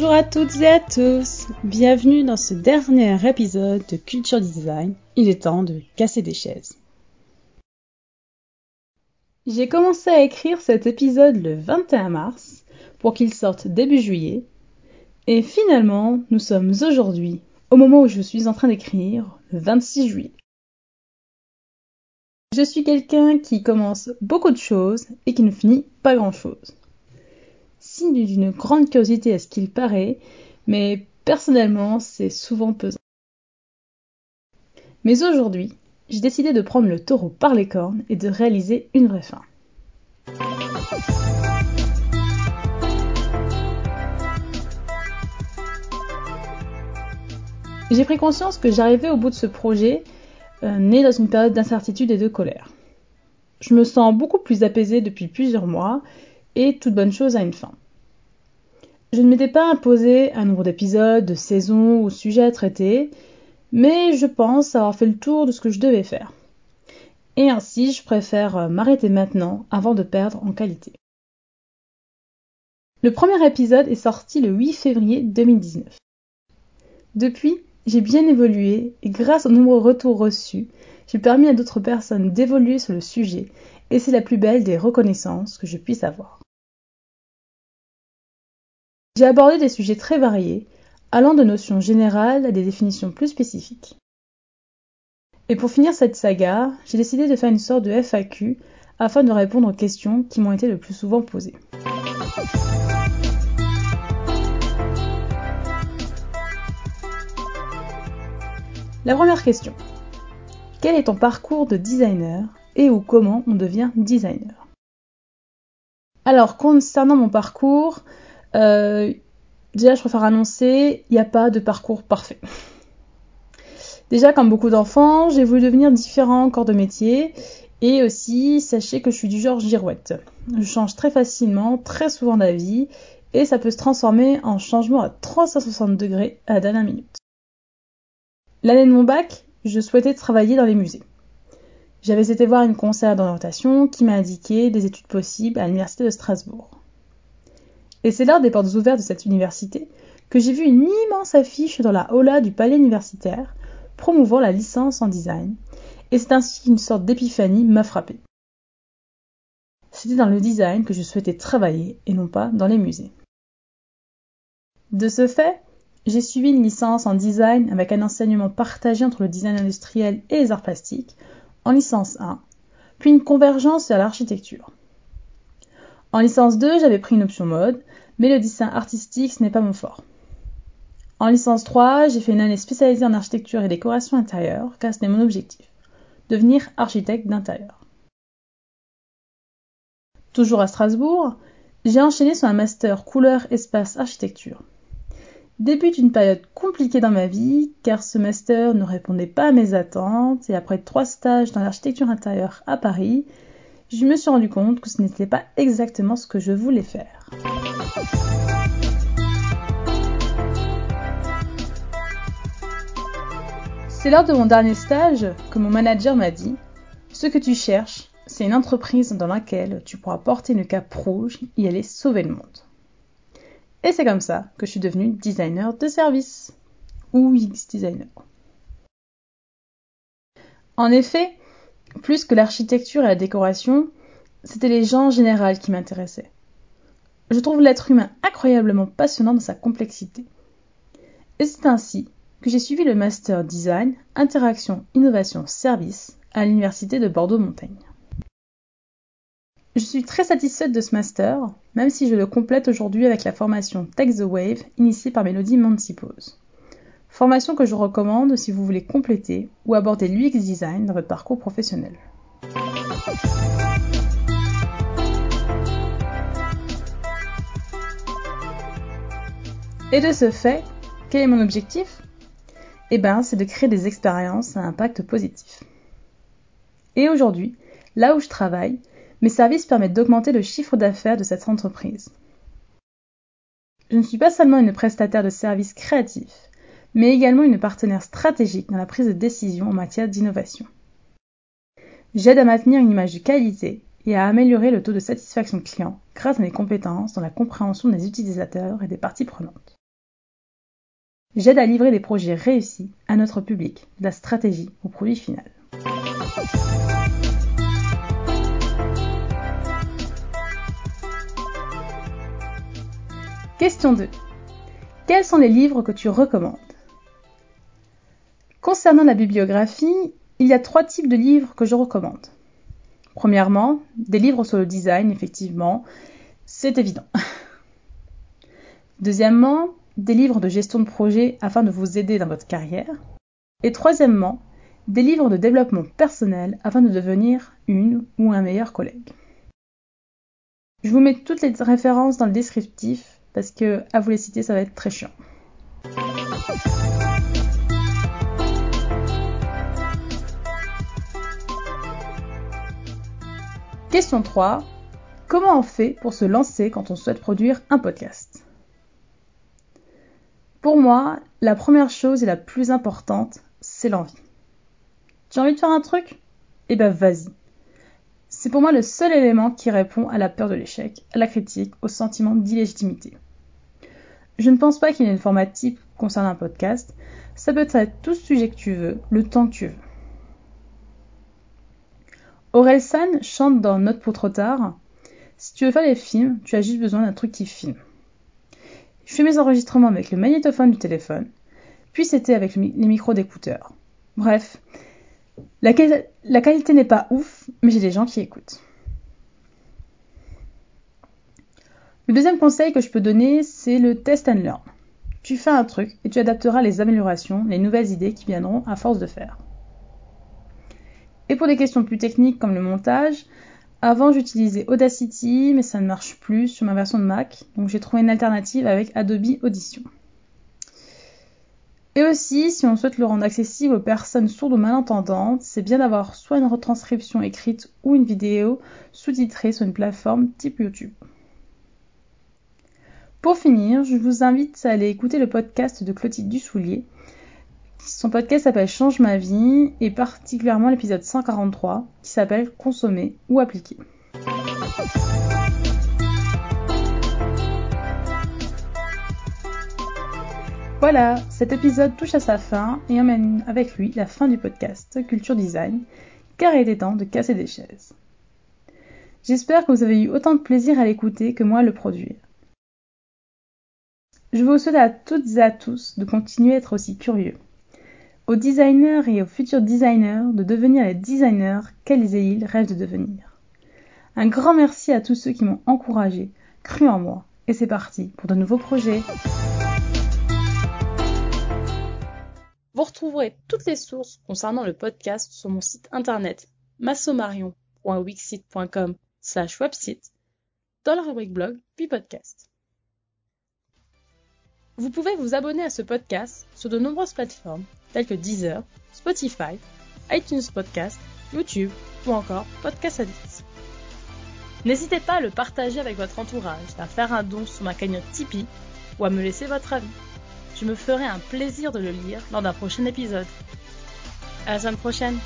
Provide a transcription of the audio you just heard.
Bonjour à toutes et à tous, bienvenue dans ce dernier épisode de Culture Design. Il est temps de casser des chaises. J'ai commencé à écrire cet épisode le 21 mars pour qu'il sorte début juillet. Et finalement, nous sommes aujourd'hui, au moment où je suis en train d'écrire, le 26 juillet. Je suis quelqu'un qui commence beaucoup de choses et qui ne finit pas grand-chose signe d'une grande curiosité à ce qu'il paraît, mais personnellement, c'est souvent pesant. Mais aujourd'hui, j'ai décidé de prendre le taureau par les cornes et de réaliser une vraie fin. J'ai pris conscience que j'arrivais au bout de ce projet, euh, né dans une période d'incertitude et de colère. Je me sens beaucoup plus apaisée depuis plusieurs mois, et toute bonne chose a une fin. Je ne m'étais pas imposé un nombre d'épisodes, de saisons ou sujets à traiter, mais je pense avoir fait le tour de ce que je devais faire. Et ainsi, je préfère euh, m'arrêter maintenant avant de perdre en qualité. Le premier épisode est sorti le 8 février 2019. Depuis, j'ai bien évolué et grâce aux nombreux retours reçus, j'ai permis à d'autres personnes d'évoluer sur le sujet et c'est la plus belle des reconnaissances que je puisse avoir. J'ai abordé des sujets très variés, allant de notions générales à des définitions plus spécifiques. Et pour finir cette saga, j'ai décidé de faire une sorte de FAQ afin de répondre aux questions qui m'ont été le plus souvent posées. La première question. Quel est ton parcours de designer et ou comment on devient designer? Alors, concernant mon parcours, euh, déjà, je préfère annoncer, il n'y a pas de parcours parfait. Déjà, comme beaucoup d'enfants, j'ai voulu devenir différents corps de métier. Et aussi, sachez que je suis du genre girouette. Je change très facilement, très souvent d'avis, et ça peut se transformer en changement à 360 degrés à la dernière minute. L'année de mon bac, je souhaitais travailler dans les musées. J'avais été voir une conseillère d'orientation qui m'a indiqué des études possibles à l'université de Strasbourg. Et c'est lors des portes ouvertes de cette université que j'ai vu une immense affiche dans la aula du palais universitaire promouvant la licence en design, et c'est ainsi qu'une sorte d'épiphanie m'a frappé. C'était dans le design que je souhaitais travailler et non pas dans les musées. De ce fait, j'ai suivi une licence en design avec un enseignement partagé entre le design industriel et les arts plastiques, en licence 1, puis une convergence vers l'architecture. En licence 2, j'avais pris une option mode, mais le dessin artistique, ce n'est pas mon fort. En licence 3, j'ai fait une année spécialisée en architecture et décoration intérieure, car ce n'est mon objectif, devenir architecte d'intérieur. Toujours à Strasbourg, j'ai enchaîné sur un master couleur espace architecture. Débute une période compliquée dans ma vie, car ce master ne répondait pas à mes attentes, et après trois stages dans l'architecture intérieure à Paris, je me suis rendu compte que ce n'était pas exactement ce que je voulais faire. C'est lors de mon dernier stage que mon manager m'a dit Ce que tu cherches, c'est une entreprise dans laquelle tu pourras porter une cape rouge et aller sauver le monde. Et c'est comme ça que je suis devenue designer de service ou UX designer. En effet, plus que l'architecture et la décoration, c'était les gens en général qui m'intéressaient. Je trouve l'être humain incroyablement passionnant dans sa complexité. Et c'est ainsi que j'ai suivi le Master Design, Interaction, Innovation, Service à l'Université de Bordeaux-Montaigne. Je suis très satisfaite de ce master, même si je le complète aujourd'hui avec la formation Take the Wave initiée par Mélodie Mansipose. Formation que je recommande si vous voulez compléter ou aborder l'UX design dans votre parcours professionnel. Et de ce fait, quel est mon objectif? Eh bien, c'est de créer des expériences à impact positif. Et aujourd'hui, là où je travaille, mes services permettent d'augmenter le chiffre d'affaires de cette entreprise. Je ne suis pas seulement une prestataire de services créatifs, mais également une partenaire stratégique dans la prise de décision en matière d'innovation. J'aide à maintenir une image de qualité et à améliorer le taux de satisfaction client grâce à mes compétences dans la compréhension des utilisateurs et des parties prenantes. J'aide à livrer des projets réussis à notre public, de la stratégie au produit final. Question 2. Quels sont les livres que tu recommandes? Concernant la bibliographie, il y a trois types de livres que je recommande. Premièrement, des livres sur le design, effectivement, c'est évident. Deuxièmement, des livres de gestion de projet afin de vous aider dans votre carrière. Et troisièmement, des livres de développement personnel afin de devenir une ou un meilleur collègue. Je vous mets toutes les références dans le descriptif parce que à vous les citer ça va être très chiant. Question 3. Comment on fait pour se lancer quand on souhaite produire un podcast? Pour moi, la première chose et la plus importante, c'est l'envie. Tu as envie de faire un truc? Eh ben vas-y. C'est pour moi le seul élément qui répond à la peur de l'échec, à la critique, au sentiment d'illégitimité. Je ne pense pas qu'il y ait une format type concernant un podcast. Ça peut être tout sujet que tu veux, le temps que tu veux. San chante dans Note pour trop tard. Si tu veux faire des films, tu as juste besoin d'un truc qui filme. Je fais mes enregistrements avec le magnétophone du téléphone, puis c'était avec les micros d'écouteurs. Bref, la qualité n'est pas ouf, mais j'ai des gens qui écoutent. Le deuxième conseil que je peux donner, c'est le test and learn. Tu fais un truc et tu adapteras les améliorations, les nouvelles idées qui viendront à force de faire. Et pour des questions plus techniques comme le montage, avant j'utilisais Audacity, mais ça ne marche plus sur ma version de Mac, donc j'ai trouvé une alternative avec Adobe Audition. Et aussi, si on souhaite le rendre accessible aux personnes sourdes ou malentendantes, c'est bien d'avoir soit une retranscription écrite ou une vidéo sous-titrée sur une plateforme type YouTube. Pour finir, je vous invite à aller écouter le podcast de Clotilde Dussoulier, son podcast s'appelle Change ma vie et particulièrement l'épisode 143 qui s'appelle Consommer ou appliquer. Voilà, cet épisode touche à sa fin et emmène avec lui la fin du podcast Culture Design, car il était temps de casser des chaises. J'espère que vous avez eu autant de plaisir à l'écouter que moi à le produire. Je vous souhaite à toutes et à tous de continuer à être aussi curieux aux designers et aux futurs designers de devenir les designers qu'elles et ils rêvent de devenir. Un grand merci à tous ceux qui m'ont encouragé, cru en moi, et c'est parti pour de nouveaux projets. Vous retrouverez toutes les sources concernant le podcast sur mon site internet massomarion.wixit.com slash website dans la rubrique blog puis podcast. Vous pouvez vous abonner à ce podcast sur de nombreuses plateformes tels que Deezer, Spotify, iTunes Podcast, YouTube ou encore Podcast Addict. N'hésitez pas à le partager avec votre entourage, à faire un don sur ma cagnotte Tipeee ou à me laisser votre avis. Je me ferai un plaisir de le lire lors d'un prochain épisode. À la semaine prochaine!